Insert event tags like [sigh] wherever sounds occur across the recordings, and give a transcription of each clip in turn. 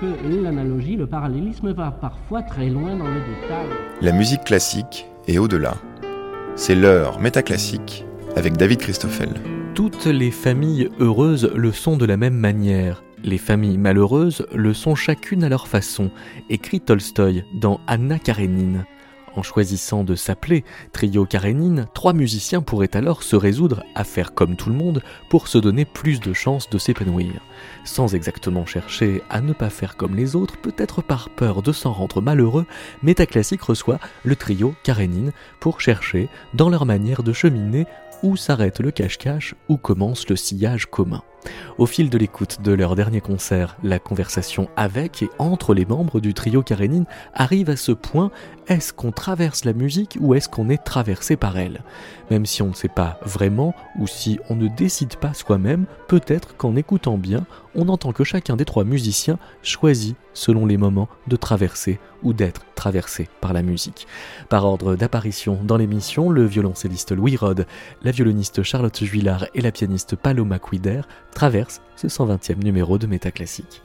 que l'analogie, le parallélisme va parfois très loin dans le détail. La musique classique est au-delà. C'est l'heure métaclassique avec David Christoffel. Toutes les familles heureuses le sont de la même manière. Les familles malheureuses le sont chacune à leur façon, écrit Tolstoï dans Anna Karenine. En choisissant de s'appeler Trio Karenine, trois musiciens pourraient alors se résoudre à faire comme tout le monde pour se donner plus de chances de s'épanouir. Sans exactement chercher à ne pas faire comme les autres, peut-être par peur de s'en rendre malheureux, Métaclassique reçoit le trio Karenine pour chercher, dans leur manière de cheminer, où s'arrête le cache-cache, où commence le sillage commun. Au fil de l'écoute de leur dernier concert, la conversation avec et entre les membres du trio Karenine arrive à ce point est-ce qu'on traverse la musique ou est-ce qu'on est traversé par elle? Même si on ne sait pas vraiment ou si on ne décide pas soi-même, peut-être qu'en écoutant bien, on entend que chacun des trois musiciens choisit selon les moments de traverser ou d'être traversé par la musique. Par ordre d'apparition dans l'émission, le violoncelliste Louis Rode, la violoniste Charlotte Juillard et la pianiste Paloma Quider traversent ce 120e numéro de Métaclassique.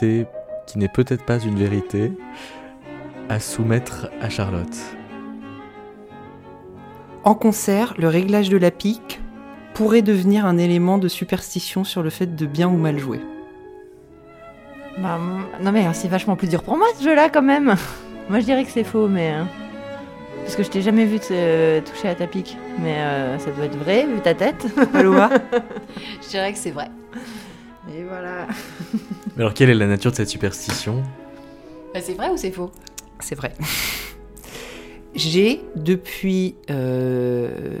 Vérité qui n'est peut-être pas une vérité à soumettre à Charlotte En concert, le réglage de la pique pourrait devenir un élément de superstition sur le fait de bien ou mal jouer. Bah, non mais c'est vachement plus dur pour moi ce jeu-là quand même. [laughs] moi je dirais que c'est faux, mais hein. parce que je t'ai jamais vu te, toucher à ta pique, mais euh, ça doit être vrai vu ta tête. [laughs] Je dirais que c'est vrai. Et voilà. Mais alors quelle est la nature de cette superstition? Bah, c'est vrai ou c'est faux? C'est vrai. J'ai depuis euh,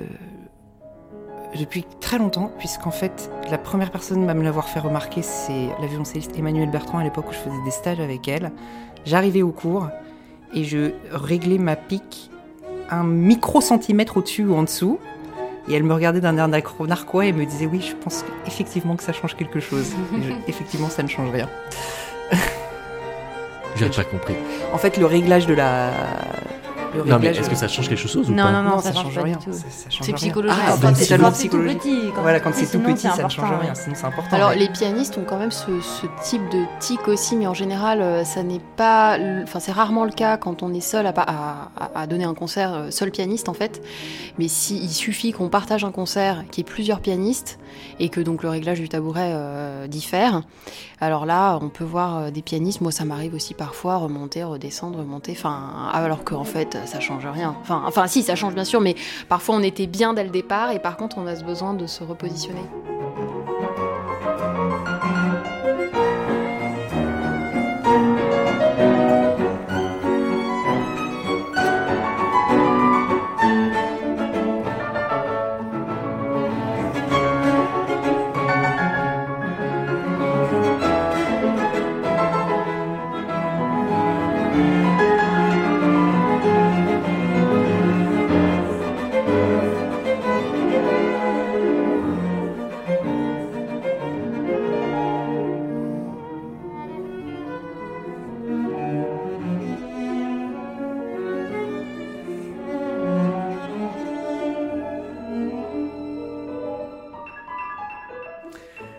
depuis très longtemps, puisqu'en fait la première personne à me l'avoir fait remarquer, c'est la violoncelliste Emmanuelle Bertrand à l'époque où je faisais des stages avec elle. J'arrivais au cours et je réglais ma pique un micro centimètre au-dessus ou en dessous. Et elle me regardait d'un air narquois et me disait oui, je pense effectivement que ça change quelque chose. Et je- [laughs] effectivement, ça ne change rien. J'ai pas compris. En fait, le réglage de la. Le Non mais est-ce que ça change quelque chose ou Non, pas non, non, Non, ça, ça change rien. C'est psychologique. Ah, bah, c'est tellement quand c'est tout psychologique. petit. Quand Voilà, quand c'est tout petit, ça ne change important, rien. ouais. Sinon, c'est important. Alors ouais. les pianistes ont quand même ce, ce type de tic aussi, mais en général, euh, ça n'est pas, enfin c'est rarement le cas quand on est seul à, pa- à- à- à donner un concert, euh, seul pianiste en fait. Mais si il suffit qu'on partage un concert, qu'il y ait plusieurs pianistes et que donc le réglage du tabouret euh, diffère, alors là on peut voir des pianistes. Moi ça m'arrive aussi parfois remonter, redescendre, remonter. Enfin alors qu'en fait ça change rien. Enfin enfin si ça change bien sûr, mais parfois on était bien dès le départ et par contre on a ce besoin de se repositionner.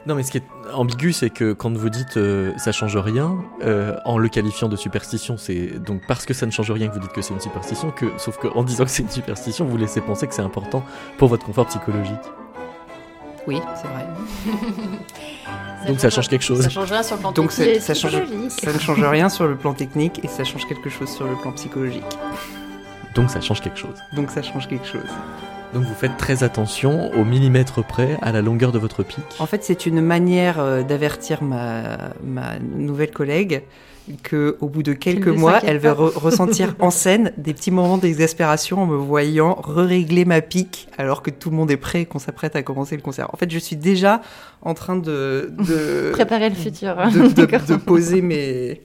Non, mais ce qui est ambigu, c'est que quand vous dites euh, ça change rien, euh, en le qualifiant de superstition, c'est donc parce que ça ne change rien que vous dites que c'est une superstition, que, sauf qu'en disant que c'est une superstition, vous laissez penser que c'est important pour votre confort psychologique. Oui, c'est vrai. [laughs] Donc ça change quelque chose. Ça change rien sur le plan Donc technique. change, ça ne change rien sur le plan technique et ça change quelque chose sur le plan psychologique. Donc ça change quelque chose. Donc ça change quelque chose. Donc vous faites très attention au millimètre près à la longueur de votre pic. En fait, c'est une manière euh, d'avertir ma, ma nouvelle collègue que au bout de quelques mois, elle va re- ressentir [laughs] en scène des petits moments d'exaspération en me voyant re-régler ma pique alors que tout le monde est prêt et qu'on s'apprête à commencer le concert. En fait, je suis déjà en train de, de, [laughs] Préparer le futur. de, de- D'accord. de poser mes...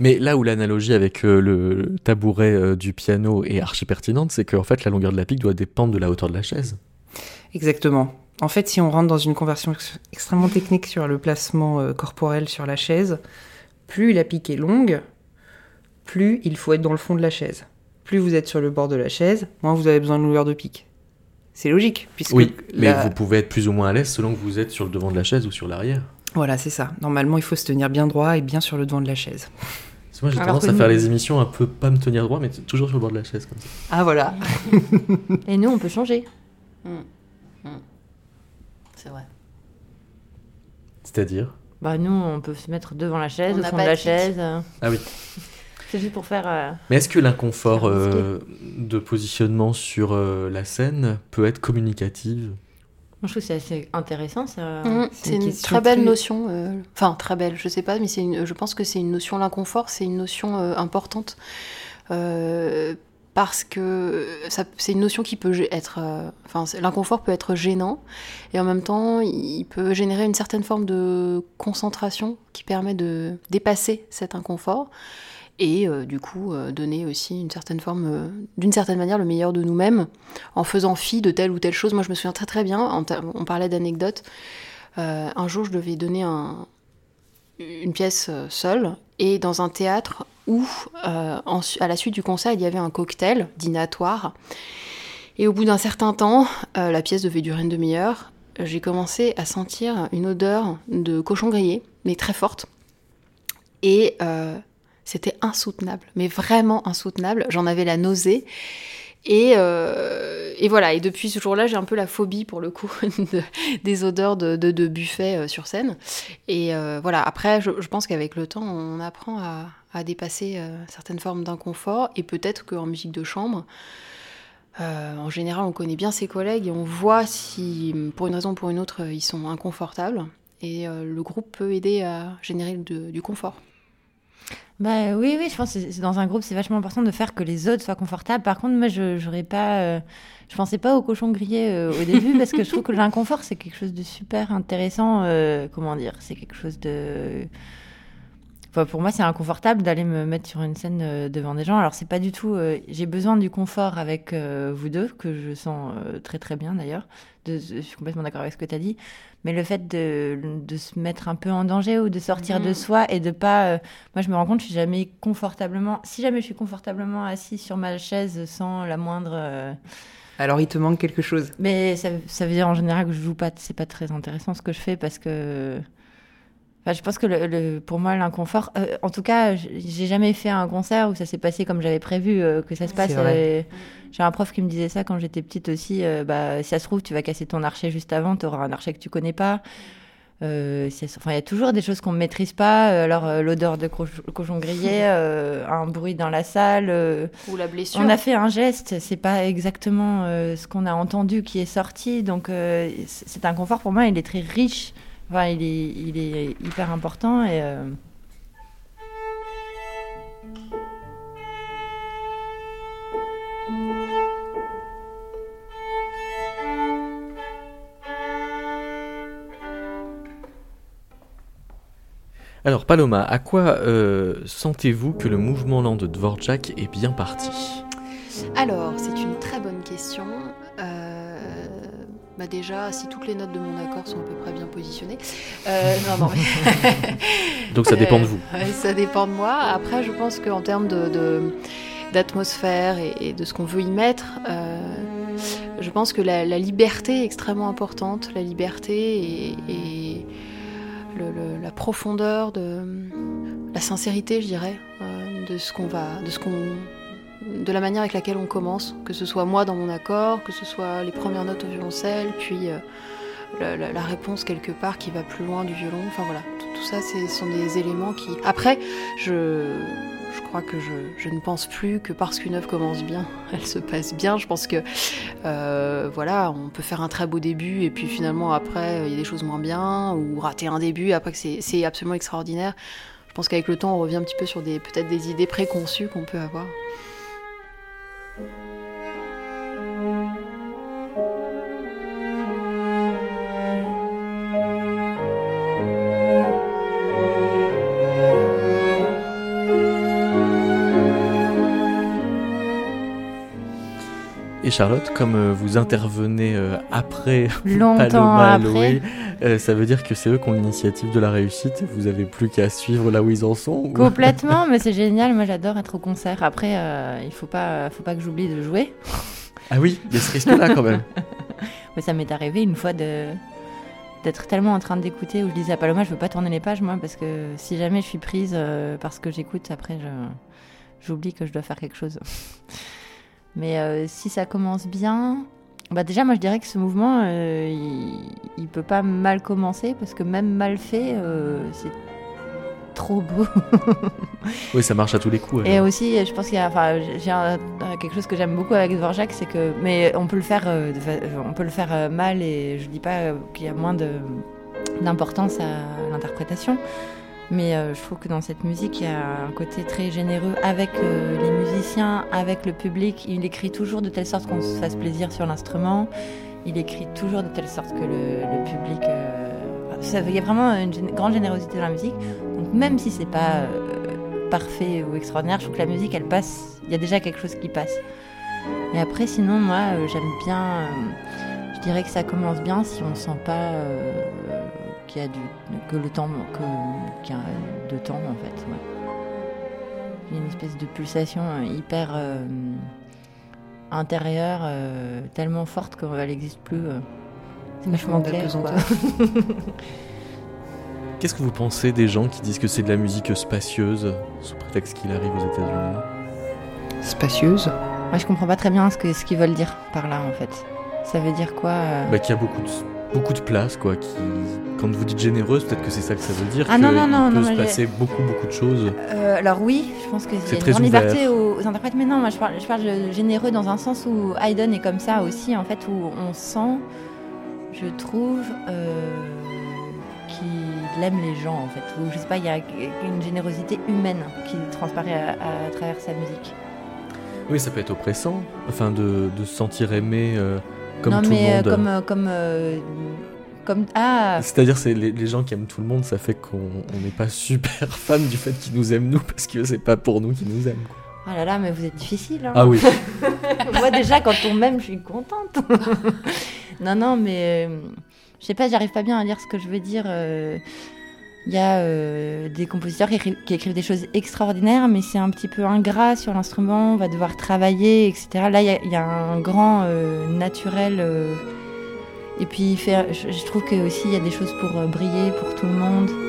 Mais là où l'analogie avec euh, le tabouret euh, du piano est archi pertinente, c'est qu'en fait la longueur de la pique doit dépendre de la hauteur de la chaise. Exactement. En fait, si on rentre dans une conversion ex- extrêmement technique sur le placement euh, corporel sur la chaise, plus la pique est longue, plus il faut être dans le fond de la chaise. Plus vous êtes sur le bord de la chaise, moins vous avez besoin de longueur de pique. C'est logique, puisque Oui, mais la- vous pouvez être plus ou moins à l'aise selon que vous êtes sur le devant de la chaise ou sur l'arrière. Voilà, c'est ça. Normalement, il faut se tenir bien droit et bien sur le devant de la chaise. Parce que Moi j'ai tendance que à nous- faire les émissions un peu pas me tenir droit, mais toujours sur le bord de la chaise comme ça. Ah voilà. [laughs] Et nous, on peut changer. C'est vrai. C'est-à-dire? Bah nous, on peut se mettre devant la chaise, On au fond de la chaise. Ah oui. [laughs] C'est juste pour faire. euh, Mais est-ce que l'inconfort euh, de positionnement sur euh, la scène peut être communicatif? Moi, je trouve que c'est assez intéressant. Ça... Mhm, c'est une très belle notion. euh, Enfin, très belle, je sais pas, mais une- je pense que c'est une notion, l'inconfort, c'est une notion euh, importante. Euh, parce que c'est une notion qui peut être. Enfin, l'inconfort peut être gênant, et en même temps, il peut générer une certaine forme de concentration qui permet de dépasser cet inconfort. Et euh, du coup, euh, donner aussi une certaine forme, euh, d'une certaine manière, le meilleur de nous-mêmes, en faisant fi de telle ou telle chose. Moi, je me souviens très très bien, on parlait d'anecdotes. Un jour, je devais donner un- une pièce seule et dans un théâtre où, à la suite du concert, il y avait un cocktail dînatoire. Et au bout d'un certain temps, la pièce devait durer une demi-heure. J'ai commencé à sentir une odeur de cochon grillé, mais très forte. Et c'était insoutenable, mais vraiment insoutenable. J'en avais la nausée. Et, euh, et voilà, et depuis ce jour-là, j'ai un peu la phobie pour le coup [laughs] de- des odeurs de, buffet euh, sur scène. Et euh, voilà, après, je, pense qu'avec le temps, on apprend à, dépasser certaines formes d'inconfort. Et peut-être qu'en musique de chambre, en général, on connaît bien ses collègues et on voit si, pour une raison ou pour une autre, ils sont inconfortables. Et le groupe peut aider à générer du confort. Bah oui, oui, je pense que c'est- c'est dans un groupe, c'est vachement important de faire que les autres soient confortables. Par contre, moi, je j'aurais pas, euh, je pensais pas au cochon grillé euh, au début parce que je trouve que [laughs] l'inconfort c'est quelque chose de super intéressant. euh, comment dire, c'est quelque chose de. Enfin, pour moi, c'est inconfortable d'aller me mettre sur une scène euh, devant des gens. Alors, c'est pas du tout. euh, J'ai besoin du confort avec euh, vous deux, que je sens euh, très très bien d'ailleurs. De- Je suis complètement d'accord avec ce que tu as dit. Mais le fait de, de se mettre un peu en danger ou de sortir de Mhm. soi et de pas. euh, moi, je me rends compte, je suis jamais confortablement. Si jamais je suis confortablement assis sur ma chaise sans la moindre. euh, Alors il te manque quelque chose? Mais ça, ça veut dire en général que je joue pas. C'est pas très intéressant ce que je fais parce que. Enfin, je pense que le, le- pour moi, l'inconfort. euh, en tout cas, j'ai jamais fait un concert où ça s'est passé comme j'avais prévu euh, que ça se passe. Euh, J'ai un prof qui me disait ça quand j'étais petite aussi. euh, bah, si ça se trouve, tu vas casser ton archet juste avant, tu auras un archet que tu connais pas. Euh, enfin, il y a toujours des choses qu'on ne maîtrise pas. Alors, euh, l'odeur de coch- cochon grillé, [laughs] euh, un bruit dans la salle. Ou la blessure. on a fait un geste, c'est pas exactement ce qu'on a entendu qui est sorti. Donc, cet inconfort, pour moi, il est très riche. Enfin, il est, il est hyper important. Et, euh, Alors Paloma, à quoi euh, sentez-vous que le mouvement lent de Dvorak est bien parti? Alors, c'est une très bonne question. Euh, bah déjà, si toutes les notes de mon accord sont à peu près bien positionnées. Euh, non, non, mais... [laughs] Donc ça dépend de vous. Euh, ça dépend de moi. Après, je pense qu'en termes de, de- d'atmosphère et, et de ce qu'on veut y mettre, euh, je, je pense que la, liberté est extrêmement importante, la liberté et, la profondeur de la sincérité, je dirais, euh, de ce qu'on va, de ce qu'on, de la manière avec laquelle on commence, que ce soit moi dans mon accord, que ce soit les premières notes au violoncelle, puis euh, la, réponse quelque part qui va plus loin du violon. Enfin voilà, tout, ça, ce sont des éléments qui. Après, je je crois que je, ne pense plus que parce qu'une œuvre commence bien, [laughs] elle se passe bien. Je pense que euh, voilà, on peut faire un très beau début et puis finalement après il y a des choses moins bien ou rater un début après que c'est absolument extraordinaire. Je pense qu'avec le temps on revient un petit peu sur des peut-être des idées préconçues qu'on peut avoir. Charlotte, comme euh, vous intervenez euh, après [laughs] Longtemps après. Euh, ça veut dire que c'est eux qui ont l'initiative de la réussite vous avez plus qu'à suivre là où ils en sont [laughs] Complètement, mais c'est génial. Moi, j'adore être au concert. Après, il faut pas, faut pas que j'oublie de jouer. Ah oui, il y a ce risque-là quand même. [laughs] mais ça m'est arrivé une fois de d'être tellement en train d'écouter où je disais à Paloma, je veux pas tourner les pages moi parce que si jamais je suis prise parce que j'écoute, après j'oublie que je dois faire quelque chose. Mais euh, si ça commence bien, bah déjà moi je dirais que ce mouvement, euh, il, ne peut pas mal commencer parce que même mal fait, euh, c'est trop beau. [laughs] oui, ça marche à tous les coups. Et aussi, je pense qu'il y a, enfin, j'ai quelque chose que j'aime beaucoup avec Dvorak, c'est que, mais on peut le faire, on peut le faire mal et je dis pas qu'il y a moins d'importance à l'interprétation. Mais euh, je trouve que dans cette musique, il y a un côté très généreux avec euh, les musiciens, avec le public. Il écrit toujours de telle sorte qu'on se fasse plaisir sur l'instrument. Il écrit toujours de telle sorte que le, public. Euh, il y a vraiment une grande générosité dans la musique. Donc même si c'est pas parfait ou extraordinaire, je trouve que la musique, elle passe. Il y a déjà quelque chose qui passe. Et après, sinon, moi, j'aime bien. je dirais que ça commence bien si on sent pas qu'il y a du, que le temps, qu'il y a de temps en fait. Il y a une espèce de pulsation euh, hyper euh, intérieure, euh, tellement forte qu'elle n'existe plus. c'est vachement clair. [laughs] Qu'est-ce que vous pensez des gens qui disent que c'est de la musique spacieuse sous prétexte qu'il arrive aux États-Unis? Spacieuse? Moi, je comprends pas très bien ce qu'ils ce qu'ils veulent dire par là en fait. Ça veut dire quoi bah, Qu'il y a beaucoup de beaucoup de place, quoi. Qui, quand vous dites généreuse, peut-être que c'est ça que ça veut dire. Ah non, non, non, peut se passer beaucoup, beaucoup de choses. Euh, alors oui, je pense que c'est une grande liberté aux, interprètes, mais non, moi je parle, je parle de généreux dans un sens où Haydn est comme ça aussi, en fait, où on sent, je trouve, euh, qu'il aime les gens, en fait. Ou je sais pas, il y a une générosité humaine qui transparaît à, travers sa musique. Oui, ça peut être oppressant, enfin de, de se sentir aimé. Euh, comme non, tout mais le monde. comme, euh, comme, euh, comme ah. C'est-à-dire, c'est les, les, gens qui aiment tout le monde, ça fait qu'on n'est pas super [laughs] fan du fait qu'ils nous aiment nous, parce que c'est pas pour nous qu'ils nous aiment. Quoi. Ah là là, mais vous êtes difficile. Hein. Ah oui. [laughs] Moi déjà, quand on m'aime, je suis contente. [laughs] non, non, mais euh, je sais pas, j'arrive pas bien à dire ce que je veux dire. Il y a euh, des compositeurs qui écrivent, des choses extraordinaires, mais c'est un petit peu ingrat sur l'instrument, on va devoir travailler, etc. Là, il y, a un grand euh, naturel. Euh, et puis, fait, je, je, trouve que il y a des choses pour briller pour tout le monde.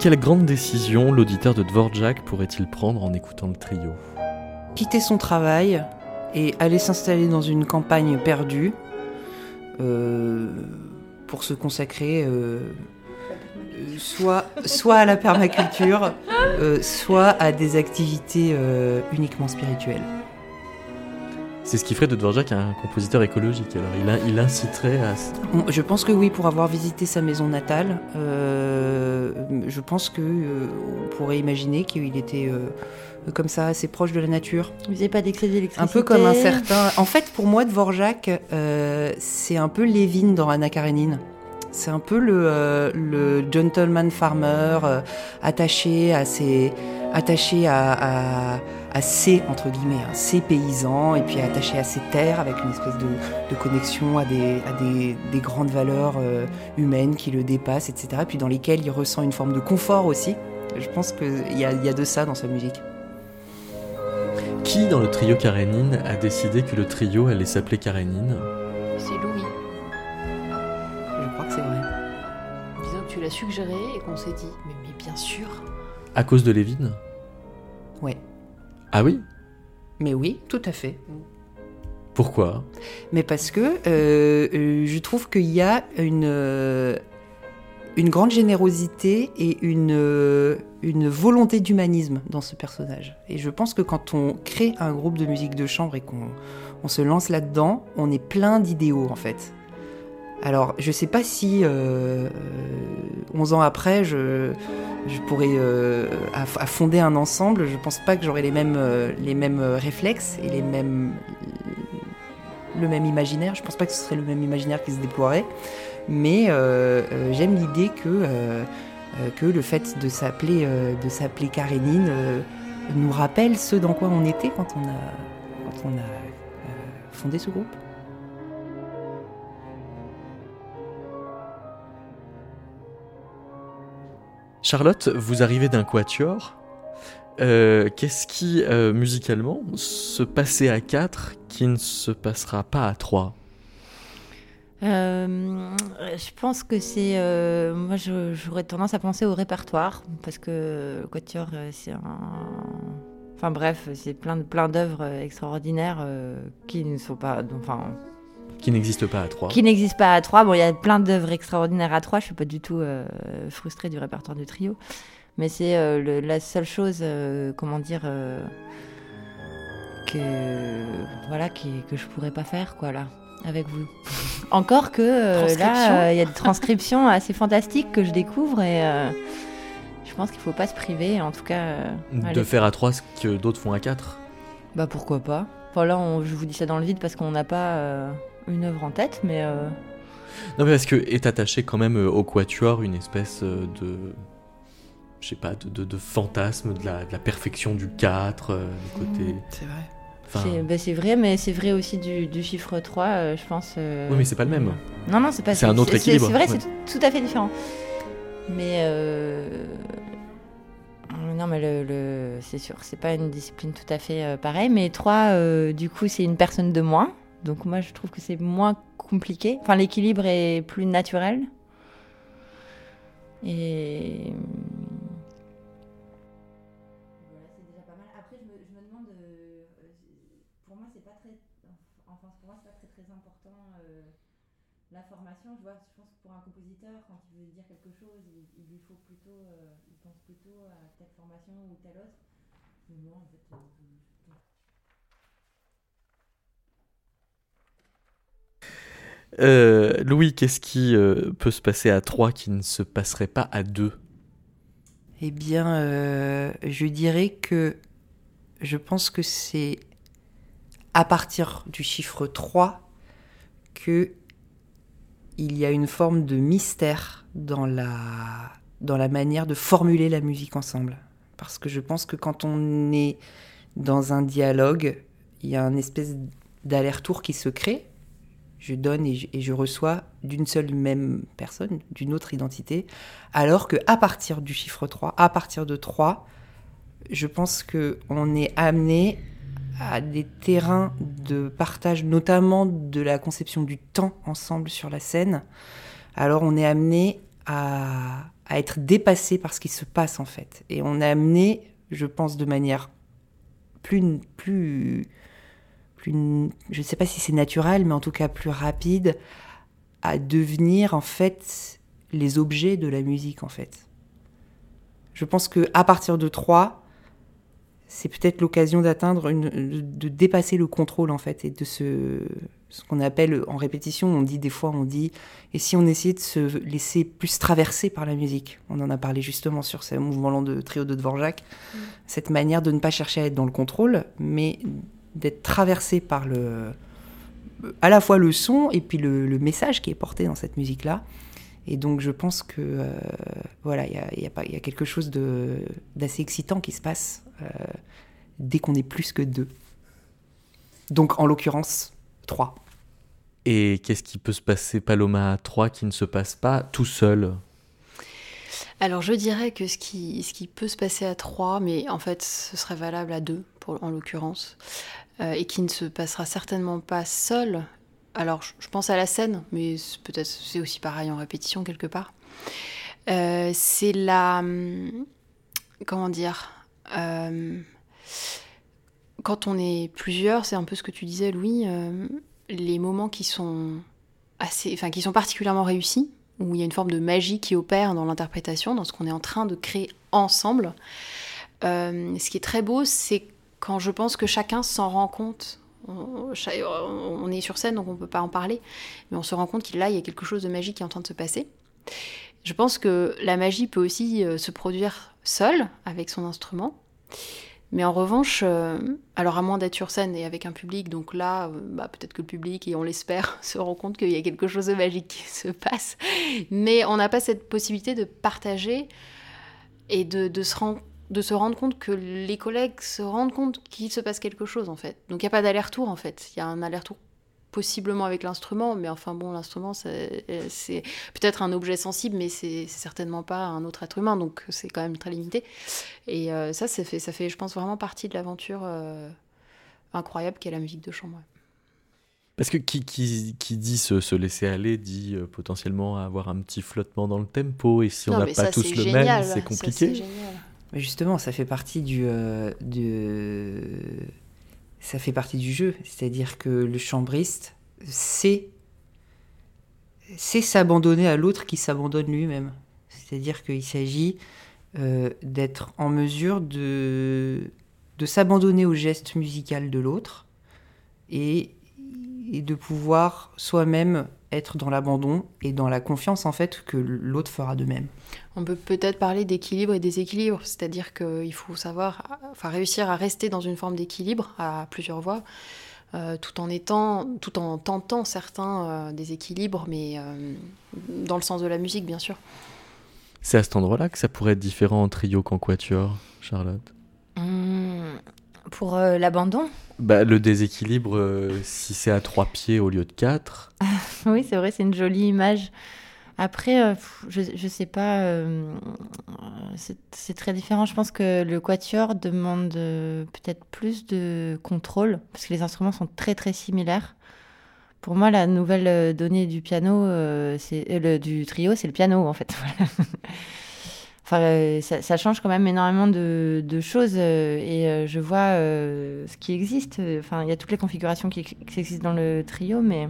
Quelle grande décision l'auditeur de Dvorak pourrait-il prendre en écoutant le trio? Quitter son travail et aller s'installer dans une campagne perdue euh, pour se consacrer euh, soit, à la permaculture, euh, soit à des activités uniquement spirituelles. C'est ce qui ferait de Dvorak un compositeur écologique. Alors il, a- il inciterait à. Je pense que oui, pour avoir visité sa maison natale, euh, je pense que euh, on pourrait imaginer qu'il était euh, comme ça, assez proche de la nature. Vous n'avez pas d'excès d'électricité Un peu comme un certain. En fait, pour moi, Dvorak, euh, c'est un peu Lévin dans Anna Karenine. C'est un peu le, euh, le gentleman farmer euh, attaché à ses, attaché à, à, à ses entre guillemets, hein, ses paysans et puis attaché à ses terres avec une espèce de, de connexion à des, à des, des grandes valeurs euh, humaines qui le dépassent, etc. Puis dans lesquelles il ressent une forme de confort aussi. Je pense qu'il y a, il y a de ça dans sa musique. Qui dans le trio Karénine a décidé que le trio allait s'appeler Karénine? C'est Louis. Je crois que c'est vrai. Disons que tu l'as suggéré et qu'on s'est dit, mais, mais bien sûr. À cause de Lévin? Ouais. Ah oui? Mais oui, tout à fait. Pourquoi? Mais parce que euh, euh, je trouve qu'il y a une, euh, une grande générosité et une, une volonté d'humanisme dans ce personnage. Et je pense que quand on crée un groupe de musique de chambre et qu'on on se lance là-dedans, on est plein d'idéaux en fait. Alors, je sais pas si euh, euh, 11 ans après, je, pourrais euh, fonder un ensemble. Je pense pas que j'aurais les mêmes, euh, euh, réflexes et les mêmes, le même imaginaire. Je pense pas que ce serait le même imaginaire qui se déploierait. Mais j'aime l'idée que, le fait de s'appeler de Karénine nous rappelle ce dans quoi on était quand on a, fondé ce groupe. Charlotte, vous arrivez d'un quatuor. Euh, Qu'est-ce qui, euh, musicalement, se passait à 4 qui ne se passera pas à 3 Euh, je pense que c'est. moi, j'aurais tendance à penser au répertoire, parce que le Quatuor, c'est un. Enfin bref, c'est plein de plein d'œuvres extraordinaires qui ne sont pas. Enfin, Qui n'existe pas à 3 qui n'existent pas à trois. Bon, il y a plein d'œuvres extraordinaires à trois. Je suis pas du tout euh, frustrée du répertoire du trio, mais c'est euh, la seule chose, euh, comment dire, euh, que voilà, qui, que je pourrais pas faire, quoi, là, avec vous. [laughs] Encore que euh, là, euh, il y a des transcriptions assez fantastiques que je découvre et euh, je pense qu'il faut pas se priver. En tout cas, euh, De faire à 3 ce que d'autres font à 4 bah pourquoi pas. Enfin là, on- je vous dis ça dans le vide parce qu'on n'a pas euh, une œuvre en tête, mais. euh, Non, mais parce que est attaché quand même euh, au quatuor une espèce euh, de. Je sais pas, de, de, de fantasme de la, de la perfection du 4, euh, du côté. C'est vrai. Enfin, C'est bah, c'est vrai, mais c'est vrai aussi du, du chiffre 3, euh, je pense. euh, Oui, mais c'est pas le même. Non, non, c'est pas C'est un autre c'est- équilibre, C'est vrai, ouais. c'est tout à fait différent. Mais. euh, Non, mais le, le- c'est sûr, c'est pas une discipline tout à fait euh, pareille. Mais 3, du coup, c'est une personne de moins. Donc, moi, je trouve que c'est moins compliqué. Enfin, l'équilibre est plus naturel. Et. Voilà, c'est déjà pas mal. Après, je me, je me demande. pour moi, c'est pas très. Enfin, pour moi, c'est pas très très important la formation. Je vois, je pense que pour un compositeur, quand il veut dire quelque chose, il, lui faut plutôt. euh, il pense plutôt à telle formation ou telle autre. Euh, Louis, qu'est-ce qui euh, peut se passer à 3 qui ne se passerait pas à 2 Eh bien, euh, je dirais que je pense que c'est à partir du chiffre 3 que il y a une forme de mystère dans la, dans la manière de formuler la musique ensemble. Parce que je pense que quand on est dans un dialogue, il y a un espèce d'aller-retour qui se crée. Je donne et je, reçois d'une seule même personne, d'une autre identité. Alors que à partir du chiffre 3, à partir de 3, je pense que on est amené à des terrains de partage, notamment de la conception du temps ensemble sur la scène. Alors on est amené à, à être dépassé par ce qui se passe en fait. Et on est amené, je pense, de manière plus, plus, plus je ne sais pas si c'est naturel, mais en tout cas plus rapide, à devenir en fait les objets de la musique en fait. Je pense que à partir de 3, c'est peut-être l'occasion d'atteindre une de, dépasser le contrôle en fait et de se ce qu'on appelle en répétition, on dit des fois on dit et si on essayait de se laisser plus traverser par la musique. On en a parlé justement sur ce mouvement lent de trio de Dvorak, cette manière de ne pas chercher à être dans le contrôle mais d'être traversé par le à la fois le son et puis le, message qui est porté dans cette musique là. Et donc je pense que euh, voilà, il y y y a quelque chose d'assez excitant qui se passe euh, dès qu'on est plus que deux. Donc en l'occurrence, trois. Et qu'est-ce qui peut se passer, Paloma, à 3 qui ne se passe pas tout seul Alors je dirais que ce qui, peut se passer à 3, mais en fait ce serait valable à 2 pour, en l'occurrence, euh, et qui ne se passera certainement pas seul. Alors je, pense à la scène, mais peut-être c'est aussi pareil en répétition quelque part. Euh, c'est la... hum, Comment dire euh, Quand on est plusieurs, c'est un peu ce que tu disais Louis, les moments qui sont particulièrement réussis, où il y a une forme de magie qui opère dans l'interprétation, dans ce qu'on est en train de créer ensemble. Euh, ce qui est très beau, c'est quand je pense que chacun s'en rend compte. On, est sur scène, donc on ne peut pas en parler, mais on se rend compte qu'il y a quelque chose de magique qui est en train de se passer. Je pense que la magie peut aussi euh, se produire seule, avec son instrument. Mais en revanche, euh, alors à moins d'être sur scène et avec un public, donc là, euh, bah, peut-être que le public, et on l'espère, [laughs] se rend compte qu'il y a quelque chose de magique qui se passe. Mais on n'a pas cette possibilité de partager et de, se de se rendre compte que les collègues se rendent compte qu'il se passe quelque chose en fait. Donc il n'y a pas d'aller-retour en fait. Il y a un aller-retour possiblement avec l'instrument, mais enfin bon, l'instrument c'est c'est peut-être un objet sensible, mais c'est certainement pas un autre être humain, donc c'est quand même très limité. Et euh, ça, ça fait, ça fait, je pense, vraiment partie de l'aventure euh, incroyable qu'est la musique de chambre. ouais. Parce que qui, qui, qui dit se, se laisser aller dit euh, potentiellement avoir un petit flottement dans le tempo, et si on n'a pas ça, tous le génial, même, ça, c'est c'est compliqué. génial. Mais justement, ça fait partie du, euh, du- ça fait partie du jeu. C'est-à-dire que le chambriste sait, s'abandonner à l'autre qui s'abandonne lui-même. C'est-à-dire qu'il s'agit euh, d'être en mesure de, s'abandonner au geste musical de l'autre et de pouvoir soi-même être dans l'abandon et dans la confiance en fait que l'autre fera de même. On peut peut-être parler d'équilibre et déséquilibre, c'est-à-dire qu'il faut savoir, enfin réussir à rester dans une forme d'équilibre à plusieurs voix, euh, tout en étant, tout en tentant certains euh, déséquilibres, mais euh, dans le sens de la musique, bien sûr. C'est à cet endroit-là que ça pourrait être différent en trio qu'en quatuor, Charlotte? Hum, pour euh, l'abandon bah, Le déséquilibre, euh, si c'est à trois pieds au lieu de quatre, [laughs] Oui, c'est vrai, c'est une jolie image. Après, euh, je, je sais pas, euh, c'est très différent. Je pense que le quatuor demande peut-être plus de contrôle, parce que les instruments sont très très similaires. Pour moi, la nouvelle donnée du piano, c'est le- du trio, c'est le piano en fait. [laughs] Enfin, euh, ça, ça change quand même énormément de, de choses euh, et euh, je vois ce qui existe. Enfin, il y a toutes les configurations qui, qui existent dans le trio, mais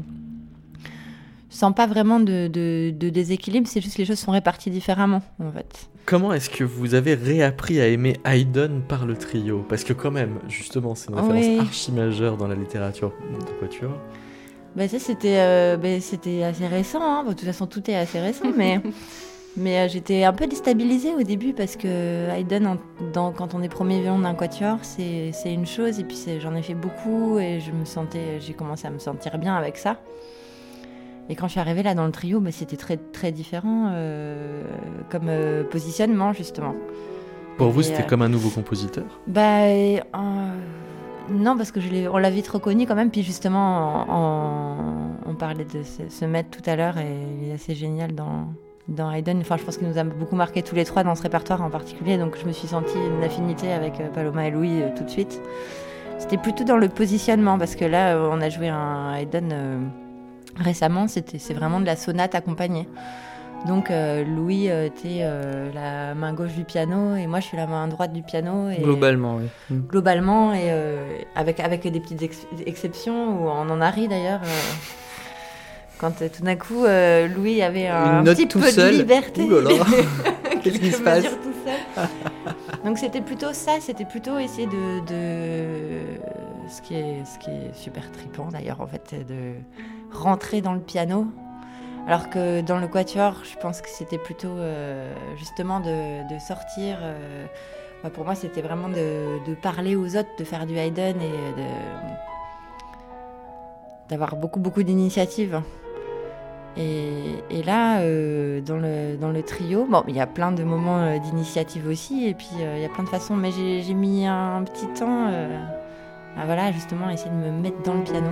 je sens pas vraiment de, de- de déséquilibre. C'est juste que les choses sont réparties différemment, en fait. Comment est-ce que vous avez réappris à aimer Haydn par le trio? Parce que quand même, justement, c'est une référence Oui. archi majeure dans la littérature de quatuor. Bah, ça, c'était euh, bah, c'était assez récent. hein. Bon, de toute façon, tout est assez récent, mais, [laughs] mais euh, j'étais un peu déstabilisée au début parce que Haydn, en- dans, quand on est premier violon d'un quatuor, c'est une chose. Et puis, j'en ai fait beaucoup et je me sentais, j'ai commencé à me sentir bien avec ça. Et quand je suis arrivée là dans le trio, bah, c'était très, très différent euh, comme euh, positionnement, justement. Pour vous, c'était comme un nouveau compositeur? Bah non, parce que je on l'a vite reconnu quand même. Puis justement, en- en- on parlait de ce, ce maître tout à l'heure et il est assez génial dans, dans Haydn. Enfin, je pense qu'il nous a beaucoup marqué tous les trois dans ce répertoire en particulier. Donc je me suis sentie une affinité avec euh, Paloma et Louis euh, tout de suite. C'était plutôt dans le positionnement parce que là, euh, on a joué un Haydn récemment. C'était c'est vraiment de la sonate accompagnée. Donc euh, Louis était euh, la main gauche du piano et moi je suis la main droite du piano. Et Globalement, oui. Mm. globalement et euh, avec avec des petites ex- exceptions où on en a ri d'ailleurs Quand euh, tout d'un coup, euh, Louis avait un petit peu seul. de liberté. [laughs] [laughs] Qu'est-ce qui se passe tout seul? Donc c'était plutôt ça, c'était plutôt essayer de, de- ce qui est ce qui est super tripant d'ailleurs en fait, de rentrer dans le piano. Alors que dans le quatuor, je pense que c'était plutôt euh, justement de, de sortir. euh, bah, pour moi, c'était vraiment de, de parler aux autres, de faire du Haydn et de d'avoir beaucoup beaucoup d'initiatives. Et, là, euh, dans, le, dans le trio, bon, il y a plein de moments euh, d'initiative aussi, et puis euh, il y a plein de façons, mais j'ai mis un, petit temps à voilà, justement essayer de me mettre dans le piano.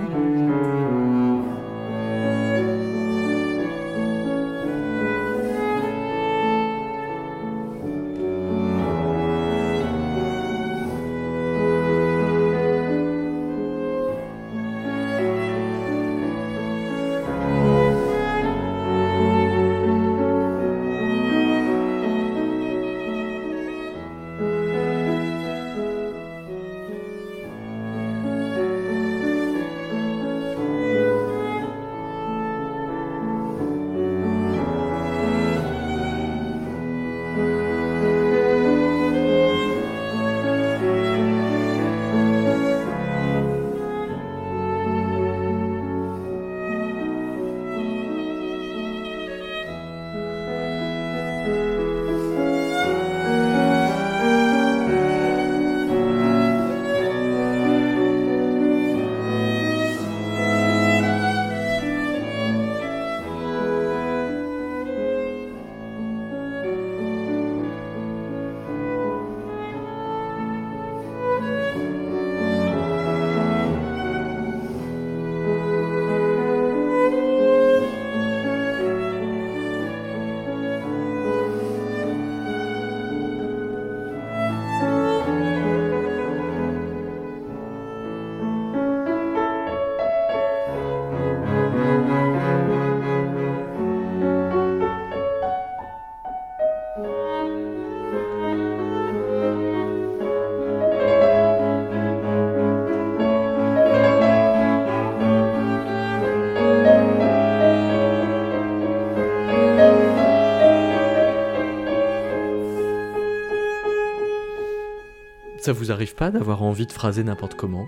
Ça vous arrive pas d'avoir envie de phraser n'importe comment?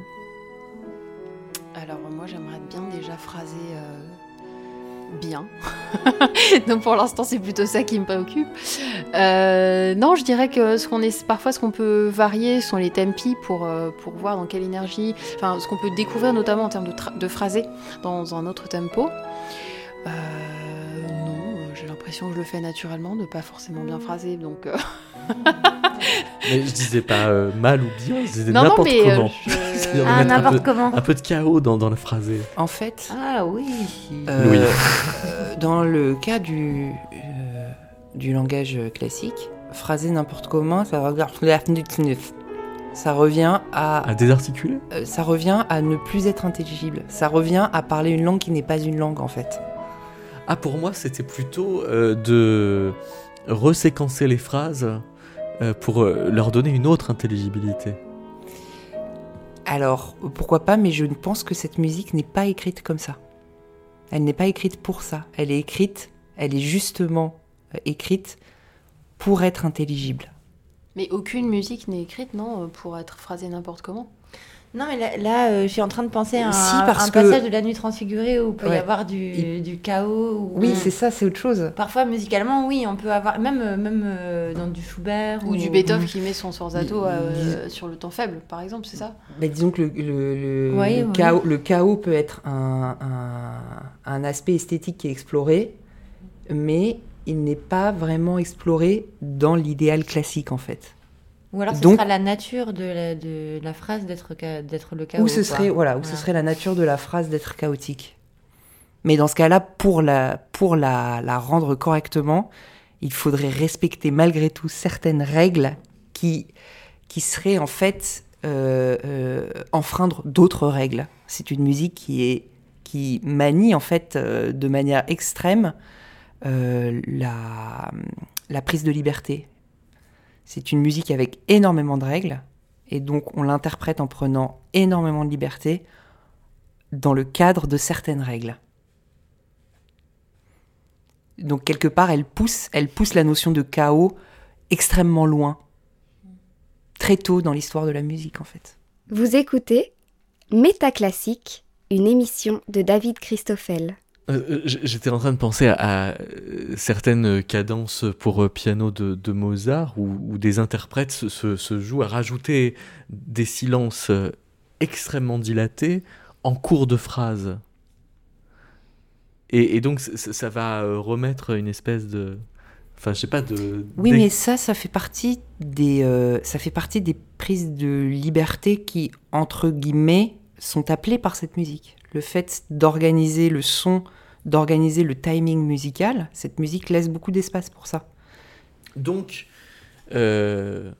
Alors moi j'aimerais bien déjà phraser euh, bien. [laughs] Donc pour l'instant c'est plutôt ça qui me préoccupe. Euh, non je dirais que ce qu'on est parfois ce qu'on peut varier sont les tempi pour, euh, pour voir dans quelle énergie, enfin ce qu'on peut découvrir notamment en termes de, de phrasé dans un autre tempo. Non, j'ai l'impression que je le fais naturellement, de pas forcément bien phraser donc. [laughs] Mais je disais pas euh, mal ou bien, je disais n'importe euh, comment. je- [laughs] Ah, mettre un n'importe peu- comment. Un peu de chaos dans, dans le phrasé. En fait, Ah oui. euh, Oui. euh, dans le cas du, euh, du langage classique, phraser n'importe comment, ça revient, ça revient à, À désarticuler? euh, ça revient à ne plus être intelligible. Ça revient à parler une langue qui n'est pas une langue en fait. Ah, pour moi, c'était plutôt euh, de reséquencer les phrases pour euh, leur donner une autre intelligibilité. Alors, pourquoi pas, mais je pense que cette musique n'est pas écrite comme ça. Elle n'est pas écrite pour ça. Elle est écrite, elle est justement euh, écrite pour être intelligible. Mais aucune musique n'est écrite, non, euh, pour être phrasée n'importe comment. Non, mais là, là, euh, je suis en train de penser à un, Si, parce un que- passage de la nuit transfigurée où il peut y avoir du, Il- du chaos. ou- Oui, c'est ça, c'est autre chose. Parfois, musicalement, oui, on peut avoir, même, euh, même euh, dans du Schubert Ou du Beethoven qui met son sforzato euh, sur le temps faible, par exemple, c'est ça? Mais disons que le, le- le- Oui, le oui. chaos, le chaos peut être un, un- un aspect esthétique qui est exploré, mais il n'est pas vraiment exploré dans l'idéal classique en fait. Ou alors, ce Donc- sera la nature de la, de la phrase d'être le chaos. Ou ce serait voilà, ou ce Voilà. serait la nature de la phrase d'être chaotique. Mais dans ce cas-là, pour la pour la, la rendre correctement, il faudrait respecter malgré tout certaines règles qui qui seraient en fait euh, euh, enfreindre d'autres règles. C'est une musique qui est qui manie en fait euh, de manière extrême la la prise de liberté. C'est une musique avec énormément de règles et donc on l'interprète en prenant énormément de liberté dans le cadre de certaines règles. donc quelque part, elle pousse, elle pousse la notion de chaos extrêmement loin, très tôt dans l'histoire de la musique en fait. Vous écoutez Métaclassique, une émission de David Christoffel. Euh, euh, J'étais en train de penser à, à, euh, certaines cadences pour piano de, de Mozart où, où, des interprètes se, se, se, jouent à rajouter des silences extrêmement dilatés en cours de phrase. Et, et donc ça, ça va remettre une espèce de, enfin je sais pas de. Oui, mais ça, ça fait partie des, euh, ça fait partie des prises de liberté qui entre guillemets sont appelées par cette musique. Le fait d'organiser le son, d'organiser le timing musical, cette musique laisse beaucoup d'espace pour ça. Donc, euh,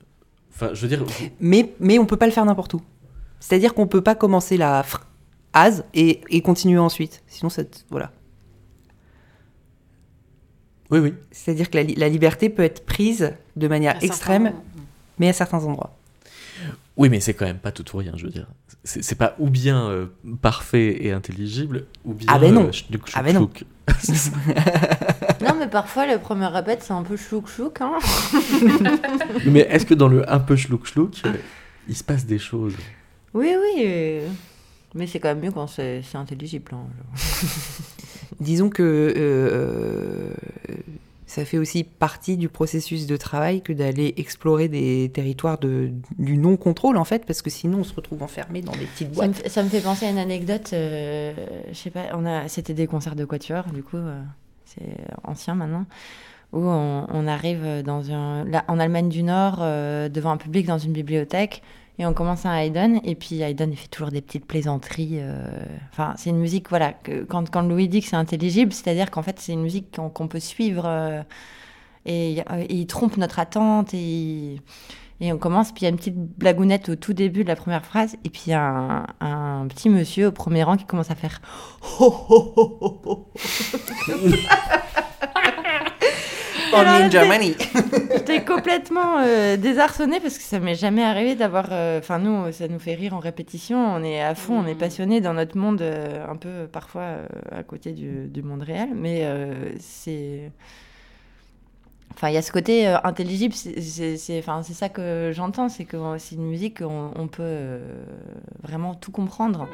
enfin, je veux dire. Mais mais on peut pas le faire n'importe où. C'est-à-dire qu'on peut pas commencer la phrase et, et continuer ensuite. Sinon, ça, voilà. Oui, oui. C'est-à-dire que la, la, liberté peut être prise de manière À extrême, certains- mais à certains endroits. Oui, mais c'est quand même pas tout ou rien, je veux dire. C'est c'est pas ou bien euh, parfait et intelligible, ou bien. Ah ben non. euh, schnouk, Ah ben non. [laughs] Non, mais parfois, le premier répète, c'est un peu chlouk-chlouk. Hein [laughs] mais est-ce que dans le un peu schlouk schlouk, euh, il se passe des choses? Oui, oui. euh, Mais c'est quand même mieux quand c'est c'est intelligible. hein. [laughs] Disons que euh, ça fait aussi partie du processus de travail que d'aller explorer des territoires de, du non-contrôle, en fait, parce que sinon on se retrouve enfermé dans des petites Ça me, boîtes. ça me fait penser à une anecdote. euh, je sais pas, on a, c'était des concerts de quatuor, du coup, euh, c'est ancien maintenant, où on, on arrive dans un, là, en Allemagne du Nord, euh, devant un public dans une bibliothèque, et on commence un Haydn, et puis Haydn il fait toujours des petites plaisanteries. euh, Enfin, c'est une musique, voilà, quand, quand Louis dit que c'est intelligible, c'est-à-dire qu'en fait c'est une musique qu'on qu'on peut suivre, euh, et, et il trompe notre attente, et et on commence, puis il y a une petite blagounette au tout début de la première phrase, et puis il y a un, un petit monsieur au premier rang qui commence à faire. [laughs] [laughs] In Germany. [laughs] J'étais complètement euh, désarçonnée parce que ça m'est jamais arrivé d'avoir. euh, Enfin, nous, ça nous fait rire en répétition. On est à fond, on est Mhm. passionné dans notre monde, euh, un peu parfois euh, à côté du, du monde réel. Mais c'est. Enfin, il y a ce côté intelligible. c'est- ça que j'entends. C'est que c'est une musique qu'on on peut vraiment tout comprendre.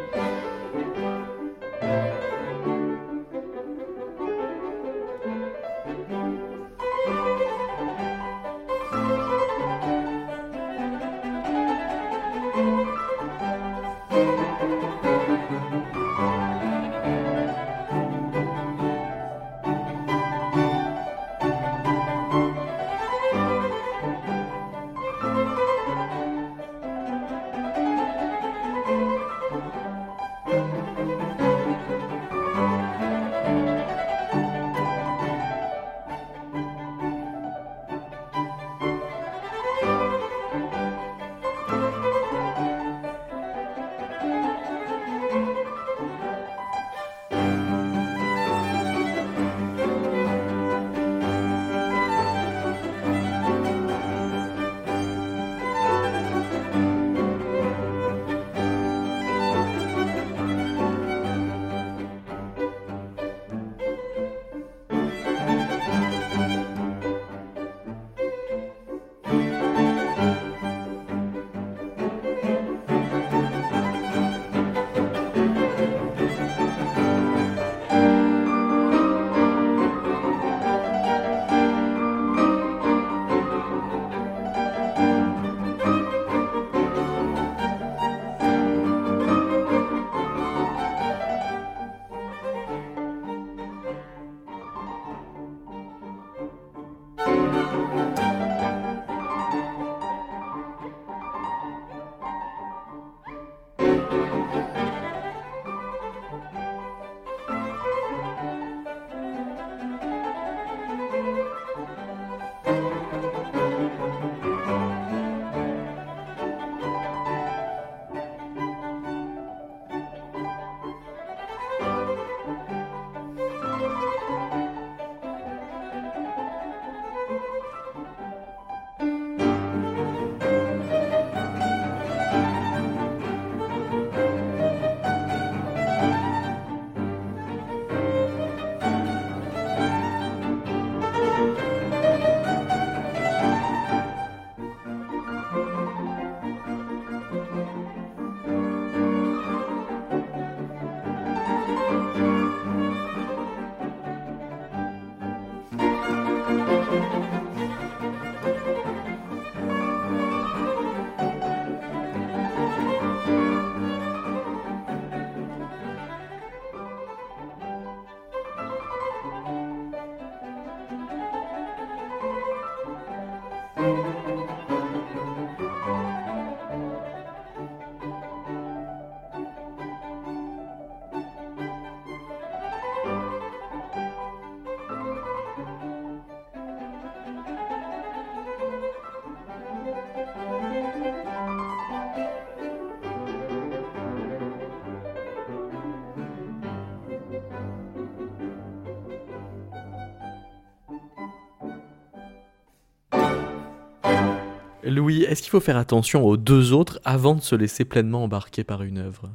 Louis, est-ce qu'il faut faire attention aux deux autres avant de se laisser pleinement embarquer par une œuvre?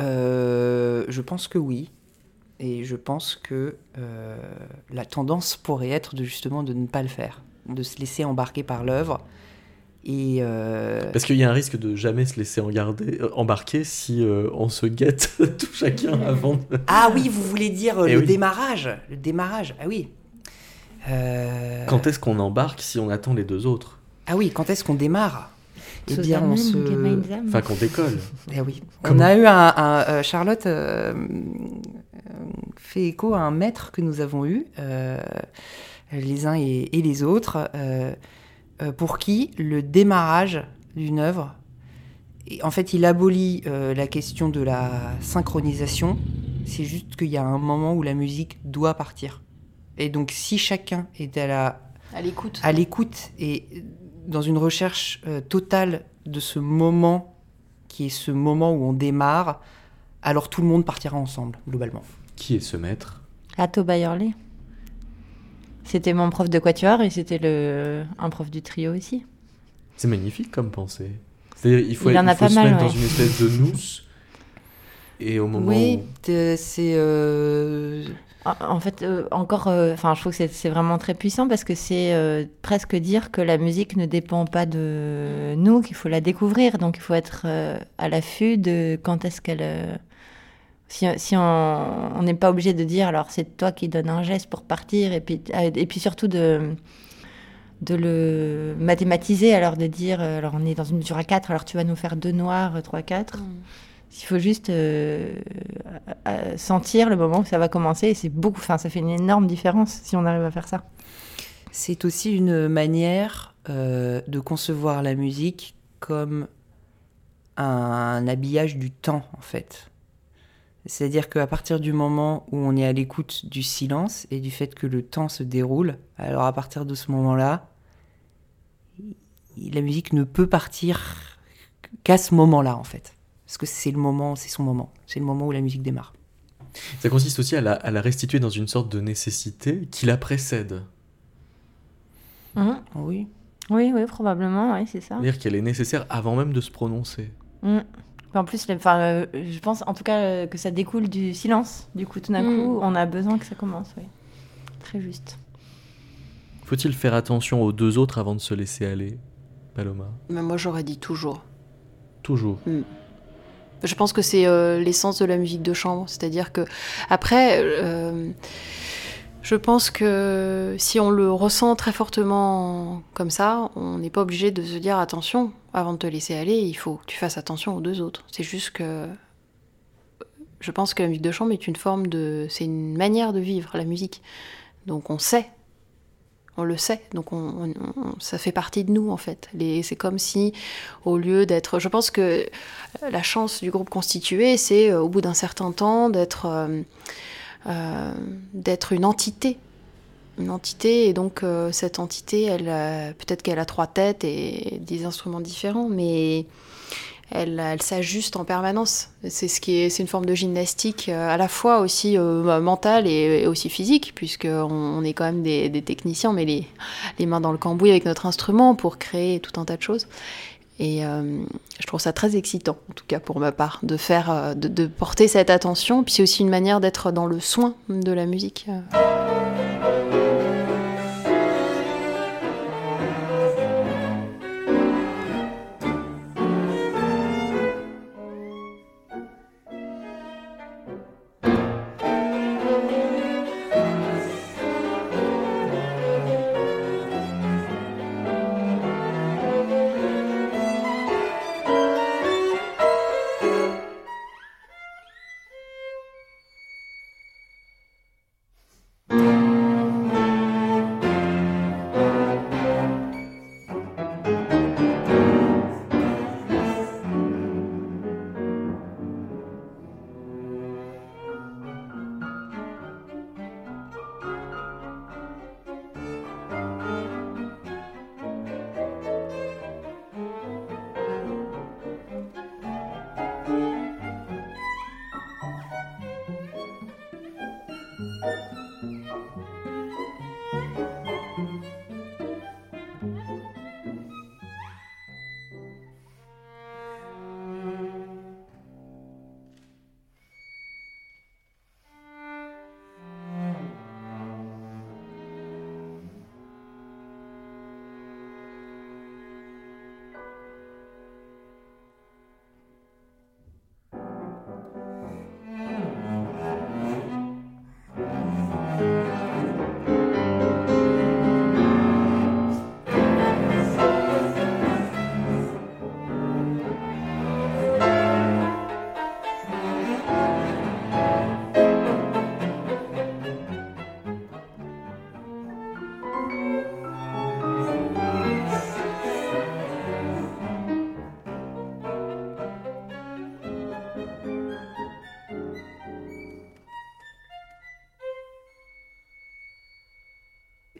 Euh, je pense que oui. Et je pense que euh, la tendance pourrait être de justement de ne pas le faire, de se laisser embarquer par l'œuvre. Et euh, Parce qu'il y a un risque de jamais se laisser engarder- euh, embarquer si euh, on se guette [laughs] tout chacun avant de... ah oui, vous voulez dire Eh le oui. démarrage, le démarrage. Ah oui. Euh, Quand est-ce qu'on embarque si on attend les deux autres? Ah oui, quand est-ce qu'on démarre? Eh bien, on se. Enfin, qu'on décolle. [laughs] Eh oui. Comment On a eu un, un- euh, Charlotte euh, fait écho à un maître que nous avons eu, euh, les uns et, et les autres, pour qui le démarrage d'une œuvre, et en fait, il abolit euh, la question de la synchronisation. C'est juste qu'il y a un moment où la musique doit partir. Et donc, si chacun est à la À l'écoute. à l'écoute et dans une recherche euh, totale de ce moment qui est ce moment où on démarre, alors tout le monde partira ensemble, globalement. Qui est ce maître? Atto Bayerley. C'était mon prof de quatuor et c'était le un prof du trio aussi. C'est magnifique comme pensée. C'est-à-dire il faut, Il en a faut pas se mal, mettre dans ouais. une espèce de [laughs] mousse et au moment oui, où... c'est... euh, En en fait, euh, encore, euh, enfin, je trouve que c'est- vraiment très puissant parce que c'est euh, presque dire que la musique ne dépend pas de nous, qu'il faut la découvrir. Donc, il faut être euh, à l'affût de quand est-ce qu'elle. euh, si, si on n'est pas obligé de dire, alors c'est toi qui donnes un geste pour partir, et puis, euh, et puis surtout de, de le mathématiser, alors de dire, alors on est dans une mesure à 4, alors tu vas nous faire deux noirs, 3, 4. Mm. Il faut juste euh, sentir le moment où ça va commencer et c'est beaucoup, enfin ça fait une énorme différence si on arrive à faire ça. C'est aussi une manière euh, de concevoir la musique comme un habillage du temps, en fait. C'est-à-dire qu'à partir du moment où on est à l'écoute du silence et du fait que le temps se déroule, alors à partir de ce moment-là, la musique ne peut partir qu'à ce moment-là, en fait. Parce que c'est le moment, c'est son moment. C'est le moment où la musique démarre. Ça consiste aussi à la, à la restituer dans une sorte de nécessité qui la précède. Oui. Oui, oui, probablement, oui, c'est ça. C'est-à-dire qu'elle est nécessaire avant même de se prononcer. Mm. En plus, enfin, euh, je pense en tout cas euh, que ça découle du silence. Du coup, tout d'un Mm. coup, on a besoin que ça commence. Oui. Très juste. Faut-il faire attention aux deux autres avant de se laisser aller, Paloma? Mais moi, j'aurais dit toujours. Toujours. Je pense que c'est euh, l'essence de la musique de chambre, c'est-à-dire que après, euh, je pense que si on le ressent très fortement comme ça, on n'est pas obligé de se dire attention avant de te laisser aller, il faut que tu fasses attention aux deux autres. C'est juste que je pense que la musique de chambre est une forme de, c'est une manière de vivre la musique. Donc on sait. On le sait, donc on, on- on- ça fait partie de nous en fait. C'est comme si, au lieu d'être, je pense que la chance du groupe constitué, c'est euh, au bout d'un certain temps d'être euh, euh, d'être une entité. Une entité, et donc cette entité, elle, peut-être qu'elle a trois têtes et des instruments différents, mais elle, s'ajuste en permanence. C'est ce qui est, c'est une forme de gymnastique euh, à la fois aussi euh, mentale et, aussi physique, puisque on, est quand même des, techniciens, mais les, les mains dans le cambouis avec notre instrument pour créer tout un tas de choses. Et euh, je trouve ça très excitant, en tout cas pour ma part, de faire, de porter cette attention. Puis c'est aussi une manière d'être dans le soin de la musique.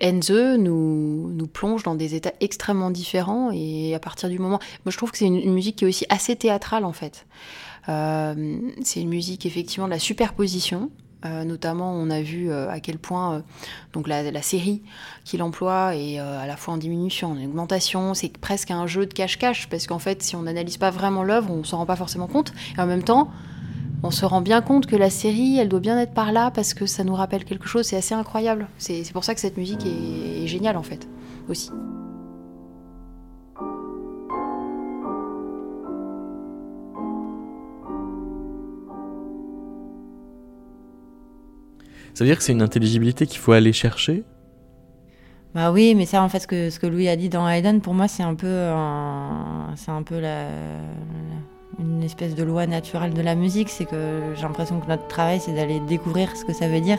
Enze nous, nous plonge dans des états extrêmement différents et à partir du moment... Moi je trouve que c'est une, musique qui est aussi assez théâtrale en fait. Euh, c'est une musique effectivement de la superposition. Euh, notamment, on a vu euh, à quel point donc la, série qu'il emploie est à la fois en diminution, en augmentation. C'est presque un jeu de cache-cache parce qu'en fait, si on n'analyse pas vraiment l'œuvre, on s'en rend pas forcément compte. Et en même temps, on se rend bien compte que la série, elle doit bien être par là parce que ça nous rappelle quelque chose. C'est assez incroyable. C'est pour ça que cette musique est, est géniale en fait aussi. Ça veut dire que c'est une intelligibilité qu'il faut aller chercher? Bah oui, mais ça, en fait, ce que, ce que Louis a dit dans Haydn, pour moi, c'est un peu, un- c'est un peu la, une espèce de loi naturelle de la musique. C'est que j'ai l'impression que notre travail, c'est d'aller découvrir ce que ça veut dire.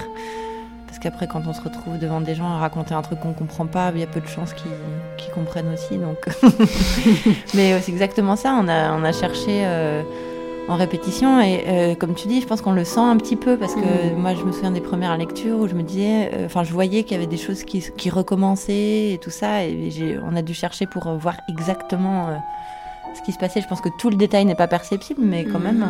Parce qu'après, quand on se retrouve devant des gens à raconter un truc qu'on comprend pas, il y a peu de chances qu'ils comprennent aussi. Donc, [laughs] mais c'est exactement ça. On a, on a cherché euh, en répétition et euh, comme tu dis, je pense qu'on le sent un petit peu parce que Mhm. moi, je me souviens des premières lectures où je me disais, euh, enfin, je voyais qu'il y avait des choses qui, qui recommençaient et tout ça, et on a dû chercher pour voir exactement ce qui se passait. Je pense que tout le détail n'est pas perceptible, mais quand Mhm. même.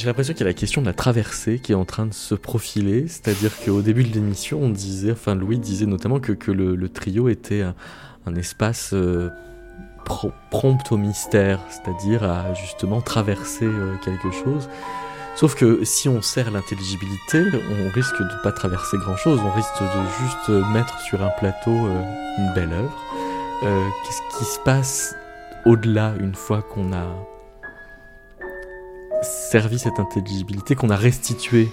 J'ai l'impression qu'il y a la question de la traversée qui est en train de se profiler, c'est-à-dire qu'au début de l'émission, on disait, enfin Louis disait notamment que, que le, trio était un, espace euh, pro- prompt au mystère, c'est-à-dire à justement traverser euh, quelque chose. Sauf que si on sert l'intelligibilité, on risque de ne pas traverser grand-chose, on risque de juste mettre sur un plateau euh, une belle œuvre. Qu'est-ce qui se passe au-delà une fois qu'on a servi cette intelligibilité, qu'on a restitué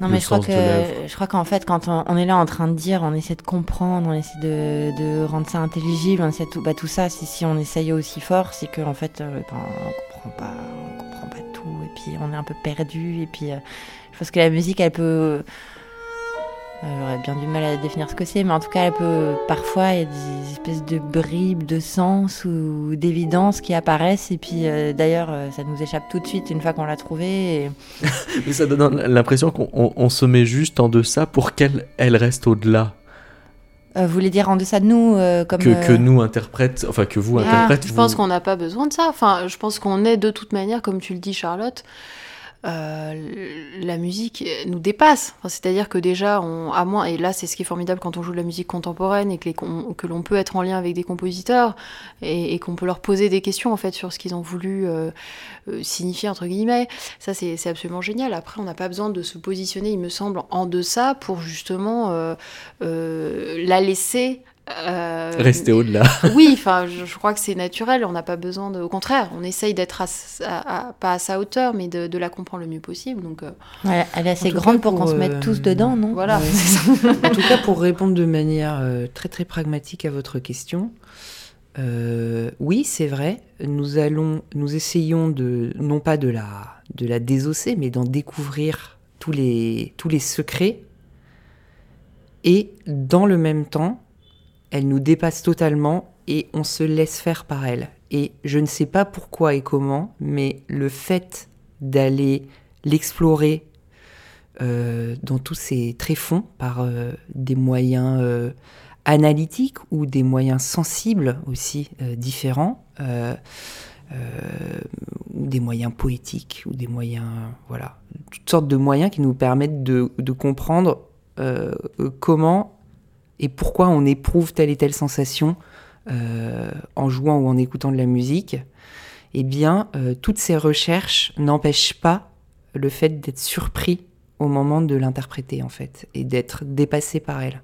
Non, mais je crois que je crois qu'en fait, quand on, on est là en train de dire, on essaie de comprendre, on essaie de, de rendre ça intelligible, on essaie de tout, bah, tout ça. Si, si on essaye aussi fort, c'est qu'en fait, euh, ben, on comprend pas, on comprend pas tout, et puis on est un peu perdu, et puis euh, je pense que la musique, elle peut, j'aurais bien du mal à définir ce que c'est, mais en tout cas, elle peut parfois il y a des espèces de bribes de sens ou d'évidence qui apparaissent, et puis euh, d'ailleurs, euh, ça nous échappe tout de suite une fois qu'on l'a trouvé. Et... [laughs] Mais ça donne l'impression qu'on on- on se met juste en deçà pour qu'elle elle reste au-delà. Euh, vous voulez dire en deçà de nous, euh, comme Que, euh, que nous interprètes, enfin que vous Ah, interprètes. je vous- pense qu'on n'a pas besoin de ça. Enfin, je pense qu'on est de toute manière, comme tu le dis, Charlotte. Euh, la musique nous dépasse. C'est-à-dire que déjà, on, à moins, et là c'est ce qui est formidable quand on joue de la musique contemporaine et que, l'on peut être en lien avec des compositeurs et, qu'on peut leur poser des questions en fait sur ce qu'ils ont voulu euh, euh, signifier entre guillemets. Ça c'est absolument génial. Après, on n'a pas besoin de se positionner, il me semble, en deçà pour justement la laisser. Euh, Rester au-delà. [laughs] oui, enfin, je, je crois que c'est naturel. On n'a pas besoin de. Au contraire, on essaye d'être à, s- à- à- pas à sa hauteur, mais de, de la comprendre le mieux possible. Donc, euh, Ouais, elle est assez En tout grande cas, pour, qu'on se mette euh, tous dedans, non? voilà. Ouais. [laughs] c'est ça. En tout cas, pour répondre de manière euh, très très pragmatique à votre question, euh, oui, c'est vrai. Nous allons, nous essayons de, non pas de la, de la désosser, mais d'en découvrir tous les, tous les secrets. Et dans le même temps, elle nous dépasse totalement et on se laisse faire par elle. Et je ne sais pas pourquoi et comment, mais le fait d'aller l'explorer, dans tous ces tréfonds par des moyens analytiques ou des moyens sensibles aussi différents. ou des moyens poétiques, ou des moyens, voilà, toutes sortes de moyens qui nous permettent de comprendre comment et pourquoi on éprouve telle et telle sensation euh, en jouant ou en écoutant de la musique, eh bien, euh, toutes ces recherches n'empêchent pas le fait d'être surpris au moment de l'interpréter, en fait, et d'être dépassé par elle.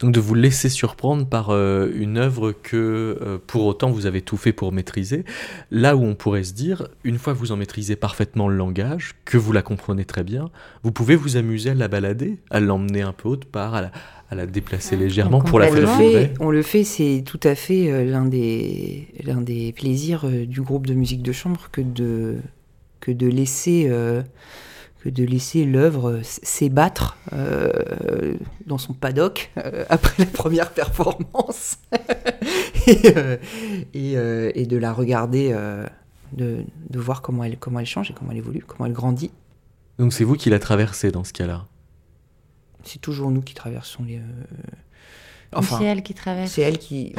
Donc de vous laisser surprendre par euh, une œuvre que pour autant vous avez tout fait pour maîtriser, là où on pourrait se dire, une fois que vous en maîtrisez parfaitement le langage, que vous la comprenez très bien, vous pouvez vous amuser à la balader, à l'emmener un peu haute part, à la, à la déplacer légèrement pour la faire fait, On le fait, c'est tout à fait euh, l'un des, l'un des plaisirs euh, du groupe de musique de chambre que de, que de laisser, euh, que de laisser l'œuvre s'ébattre dans son paddock [laughs] après la première performance. [laughs] Et, et, de la regarder, de, de voir comment elle, comment elle change et comment elle évolue, comment elle grandit. Donc c'est vous qui la traversez dans ce cas-là? C'est toujours nous qui traversons les. Euh, enfin, c'est elle qui traverse. C'est elle qui.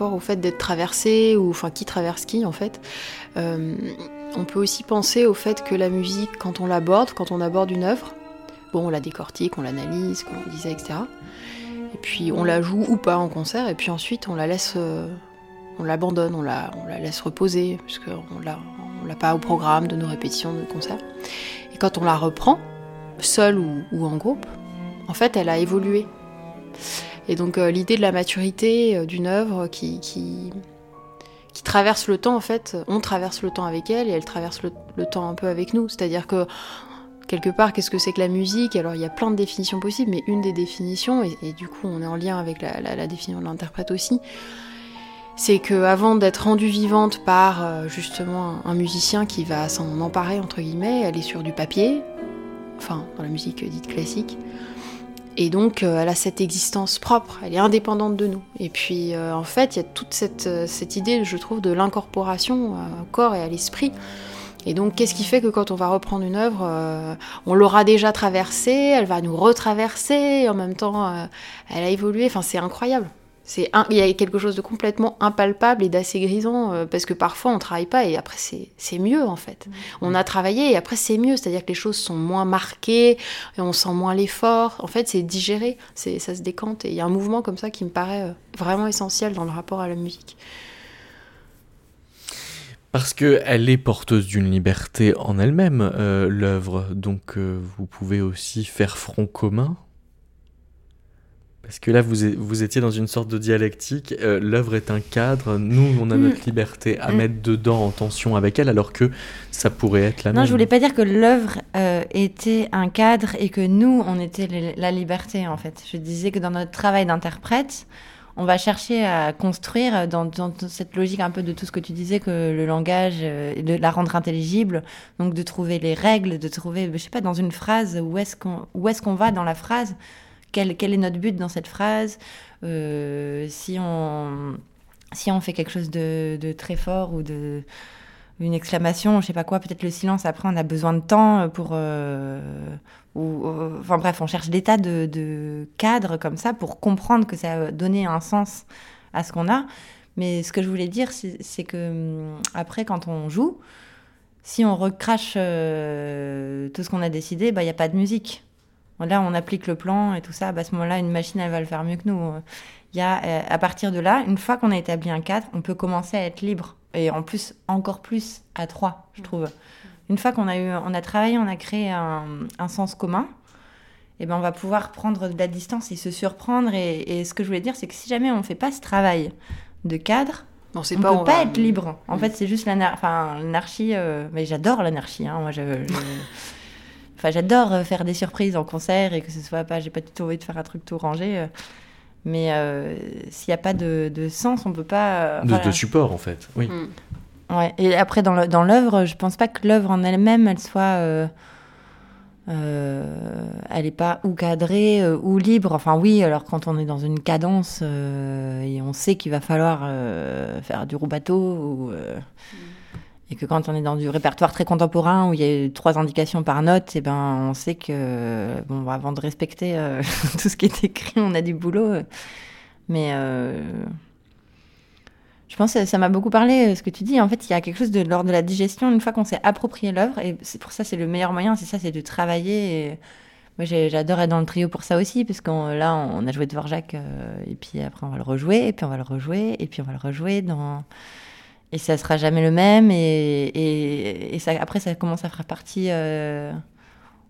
Au fait d'être traversé, ou enfin qui traverse qui en fait. Euh, on peut aussi penser au fait que la musique, quand on l'aborde, quand on aborde une œuvre, bon, on la décortique, on l'analyse, comme on disait, etc. Et puis on la joue ou pas en concert, et puis ensuite on la laisse, euh, on l'abandonne, on la, laisse reposer, puisqu'on l'a, on l'a pas au programme de nos répétitions de concert. Et quand on la reprend, seul ou, ou en groupe, en fait, elle a évolué. Et donc euh, l'idée de la maturité euh, d'une œuvre qui, qui, traverse le temps, en fait, on traverse le temps avec elle et elle traverse le, temps un peu avec nous. C'est-à-dire que quelque part, qu'est-ce que c'est que la musique? Alors il y a plein de définitions possibles, mais une des définitions, et, du coup on est en lien avec la, définition de l'interprète aussi, c'est que avant d'être rendue vivante par euh, justement un musicien qui va s'en emparer entre guillemets, elle est sur du papier, enfin dans la musique dite classique, et donc, euh, elle a cette existence propre, elle est indépendante de nous. Et puis, euh, en fait, il y a toute cette, euh, cette, idée, je trouve, de l'incorporation au corps et à l'esprit. Et donc, qu'est-ce qui fait que quand on va reprendre une œuvre, on l'aura déjà traversée, elle va nous retraverser, et en même temps, elle a évolué. Enfin, c'est incroyable. C'est il y a quelque chose de complètement impalpable et d'assez grisant euh, parce que parfois on travaille pas et après c'est mieux en fait. Mm. On a travaillé et après c'est mieux, c'est-à-dire que les choses sont moins marquées et on sent moins l'effort. En fait, c'est digéré, c'est ça se décante et il y a un mouvement comme ça qui me paraît euh, vraiment essentiel dans le rapport à la musique. Parce qu'elle est porteuse d'une liberté en elle-même, euh, l'œuvre. Donc vous pouvez aussi faire front commun parce que là, vous, vous étiez dans une sorte de dialectique. Euh, l'œuvre est un cadre. Nous, on a notre mm. liberté à mm. mettre dedans en tension avec elle, alors que ça pourrait être la même. Non, je voulais pas dire que l'œuvre euh, était un cadre et que nous, on était la liberté, en fait. Je disais que dans notre travail d'interprète, on va chercher à construire dans, cette logique un peu de tout ce que tu disais, que le langage, euh, de la rendre intelligible, donc de trouver les règles, de trouver, je sais pas, dans une phrase, où est-ce qu'on est qu'on va dans la phrase? Quel, est notre but dans cette phrase euh, Si on fait quelque chose de, très fort ou de une exclamation, je sais pas quoi, peut-être le silence. Après, on a besoin de temps pour. Euh, ou, euh, enfin bref, on cherche des tas de, cadres comme ça pour comprendre que ça a donné un sens à ce qu'on a. Mais ce que je voulais dire, c'est que hum, après, quand on joue, si on recrache tout ce qu'on a décidé, bah, il n'y a pas de musique. Là, on applique le plan et tout ça. Bah, à ce moment-là, une machine, elle va le faire mieux que nous. Il y a, euh, à partir de là, une fois qu'on a établi un cadre, on peut commencer à être libre. Et en plus, encore plus à trois, je trouve. Une fois qu'on a, eu, on a travaillé, on a créé un, un sens commun, et eh ben on va pouvoir prendre de la distance et se surprendre. Et, et ce que je voulais dire, c'est que si jamais on ne fait pas ce travail de cadre, on ne peut pas être libre. En fait, c'est juste l'anarchie. Euh, mais j'adore l'anarchie. Hein. Moi, je, [laughs] enfin, j'adore euh, faire des surprises en concert et que ce soit pas. J'ai pas du tout envie de faire un truc tout rangé. Euh. Mais s'il n'y a pas de, sens, on peut pas. de, support, en fait. Oui. Mm. Ouais. Et après, dans l'œuvre, je pense pas que l'œuvre en elle-même, elle soit euh, elle n'est pas ou cadrée euh, ou libre. Enfin oui, alors quand on est dans une cadence euh, et on sait qu'il va falloir faire du roubateau ou, et que quand on est dans du répertoire très contemporain où il y a trois indications par note, et eh ben on sait que bon avant de respecter [laughs] tout ce qui est écrit, on a du boulot. Mais je pense que ça m'a beaucoup parlé, euh, ce que tu dis. En fait, il y a quelque chose de lors de la digestion, une fois qu'on s'est approprié l'œuvre, et pour ça, c'est le meilleur moyen, c'est ça, c'est de travailler. Moi, j'adore être dans le trio pour ça aussi, parce que là, on a joué Jacques, euh, et puis après, on va le rejouer, et puis on va le rejouer, et puis on va le rejouer dans. Et ça sera jamais le même, et, et, ça, après, ça commence à faire partie. Euh,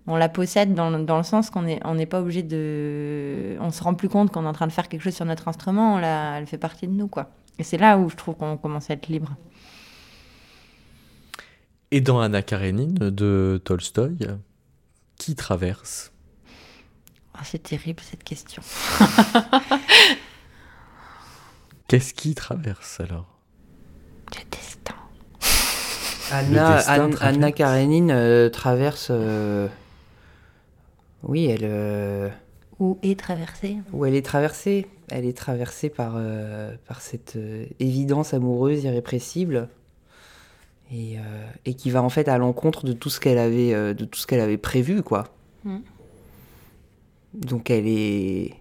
on la possède dans, dans le sens qu'on n'est on n'est pas obligé de. On se rend plus compte qu'on est en train de faire quelque chose sur notre instrument, on la, elle fait partie de nous, quoi. Et c'est là où je trouve qu'on commence à être libre. Et dans Anna Karenine de Tolstoï, qui traverse? Oh, C'est terrible cette question. [laughs] [laughs] Qu'est-ce qui traverse alors? Le destin. Anna, Anna, Karenine euh, traverse. Euh, oui, elle. Euh, où est traversée Où elle est traversée. Elle est traversée par, euh, par cette euh, évidence amoureuse irrépressible et, euh, et, qui va en fait à l'encontre de tout ce qu'elle avait, de tout ce qu'elle avait prévu, quoi. Mm. Donc elle est,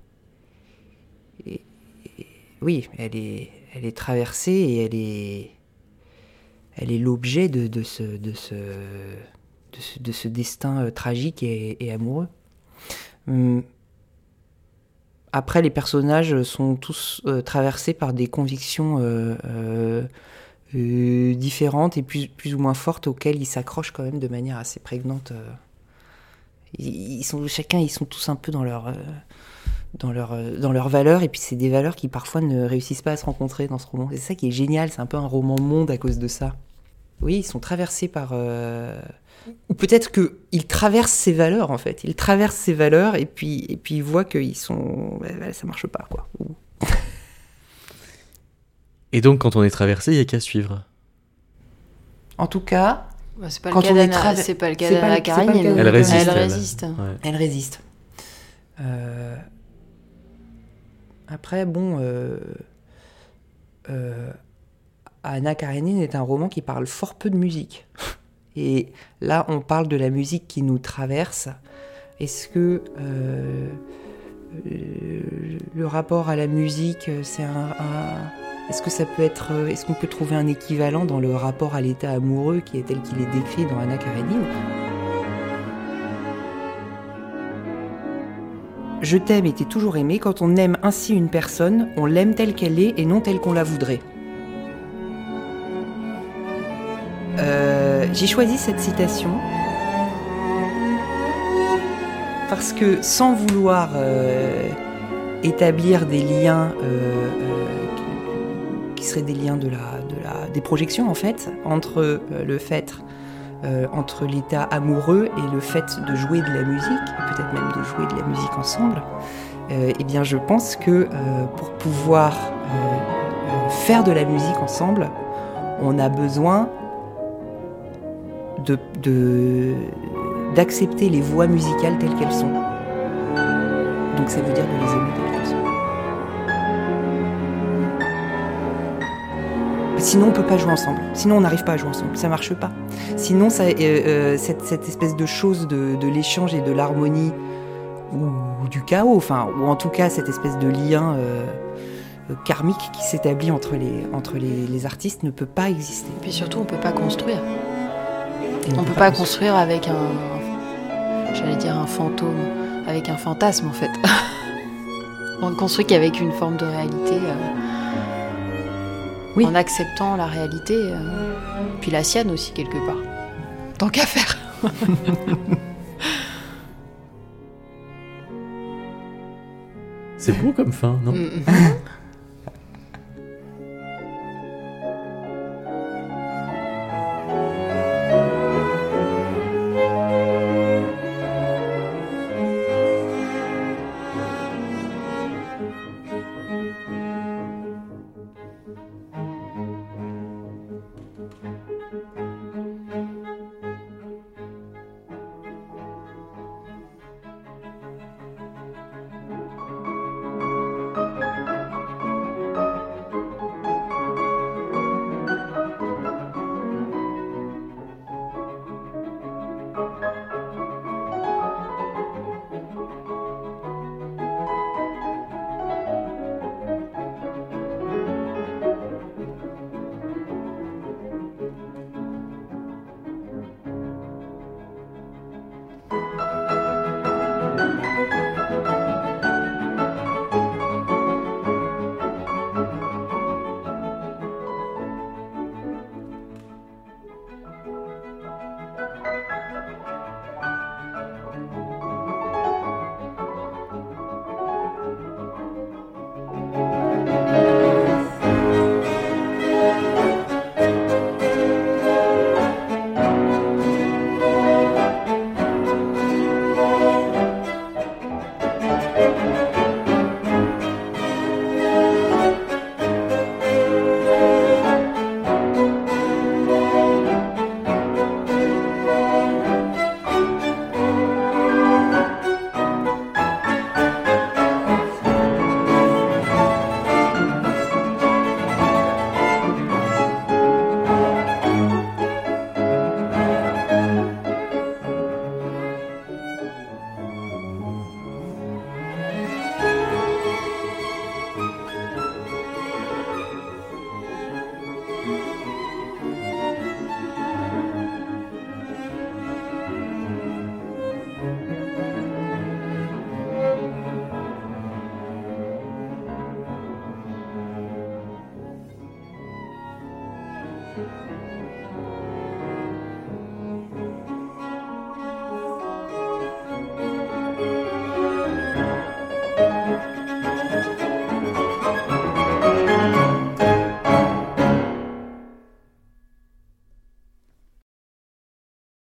oui, elle est, elle est traversée et elle est, elle est l'objet de, ce, de, ce, de, ce, destin tragique et, amoureux. Hum, après, les personnages sont tous euh, traversés par des convictions euh, euh, différentes et plus, ou moins fortes auxquelles ils s'accrochent quand même de manière assez prégnante. Chacun, ils sont tous un peu dans leur dans leur dans leurs valeurs et puis c'est des valeurs qui parfois ne réussissent pas à se rencontrer dans ce roman. C'est ça qui est génial. C'est un peu un roman monde à cause de ça. Oui, ils sont traversés par ou peut-être qu'il traverse ses valeurs en fait. Il traverse ses valeurs et puis, et puis il voit qu'ils sont. Bah, ça marche pas quoi. Et donc quand on est traversé, il n'y a qu'à suivre. En tout cas. Bah, c'est pas, quand on est c'est pas le cas d'Anna Karenine. Elle résiste. Elle résiste. Elle résiste. Euh, après, bon. Euh... Euh... Anna Karenine est un roman qui parle fort peu de musique. [laughs] Et là, on parle de la musique qui nous traverse. Est-ce que euh, le rapport à la musique, c'est un, est-ce que ça peut être, est-ce qu'on peut trouver un équivalent dans le rapport à l'état amoureux qui est tel qu'il est décrit dans Anna Karenine? Je t'aime et t'es toujours aimé. Quand on aime ainsi une personne, on l'aime telle qu'elle est et non telle qu'on la voudrait. Euh, j'ai choisi cette citation parce que sans vouloir euh, établir des liens euh, qui, seraient des liens de la, de la, des projections en fait entre le fait entre l'état amoureux et le fait de jouer de la musique, peut-être même de jouer de la musique ensemble, eh bien je pense que pour pouvoir faire de la musique ensemble, on a besoin d'accepter les voix musicales telles qu'elles sont. Donc ça veut dire de les aimer Sinon, on peut pas jouer ensemble. Sinon, on n'arrive pas à jouer ensemble. Ça marche pas. Sinon, ça, euh, euh, cette, espèce de chose de, l'échange et de l'harmonie ou, du chaos, enfin, ou en tout cas cette espèce de lien euh, karmique qui s'établit entre les, entre les, les artistes ne peut pas exister. Et puis surtout, on peut pas construire. Et On peut pas construire avec un. J'allais dire un fantôme, avec un fantasme en fait. [laughs] on ne construit qu'avec une forme de réalité. euh, Oui. En acceptant la réalité, euh, puis la sienne aussi quelque part. Tant qu'à faire. [laughs] C'est beau comme fin, non? Mm, mm.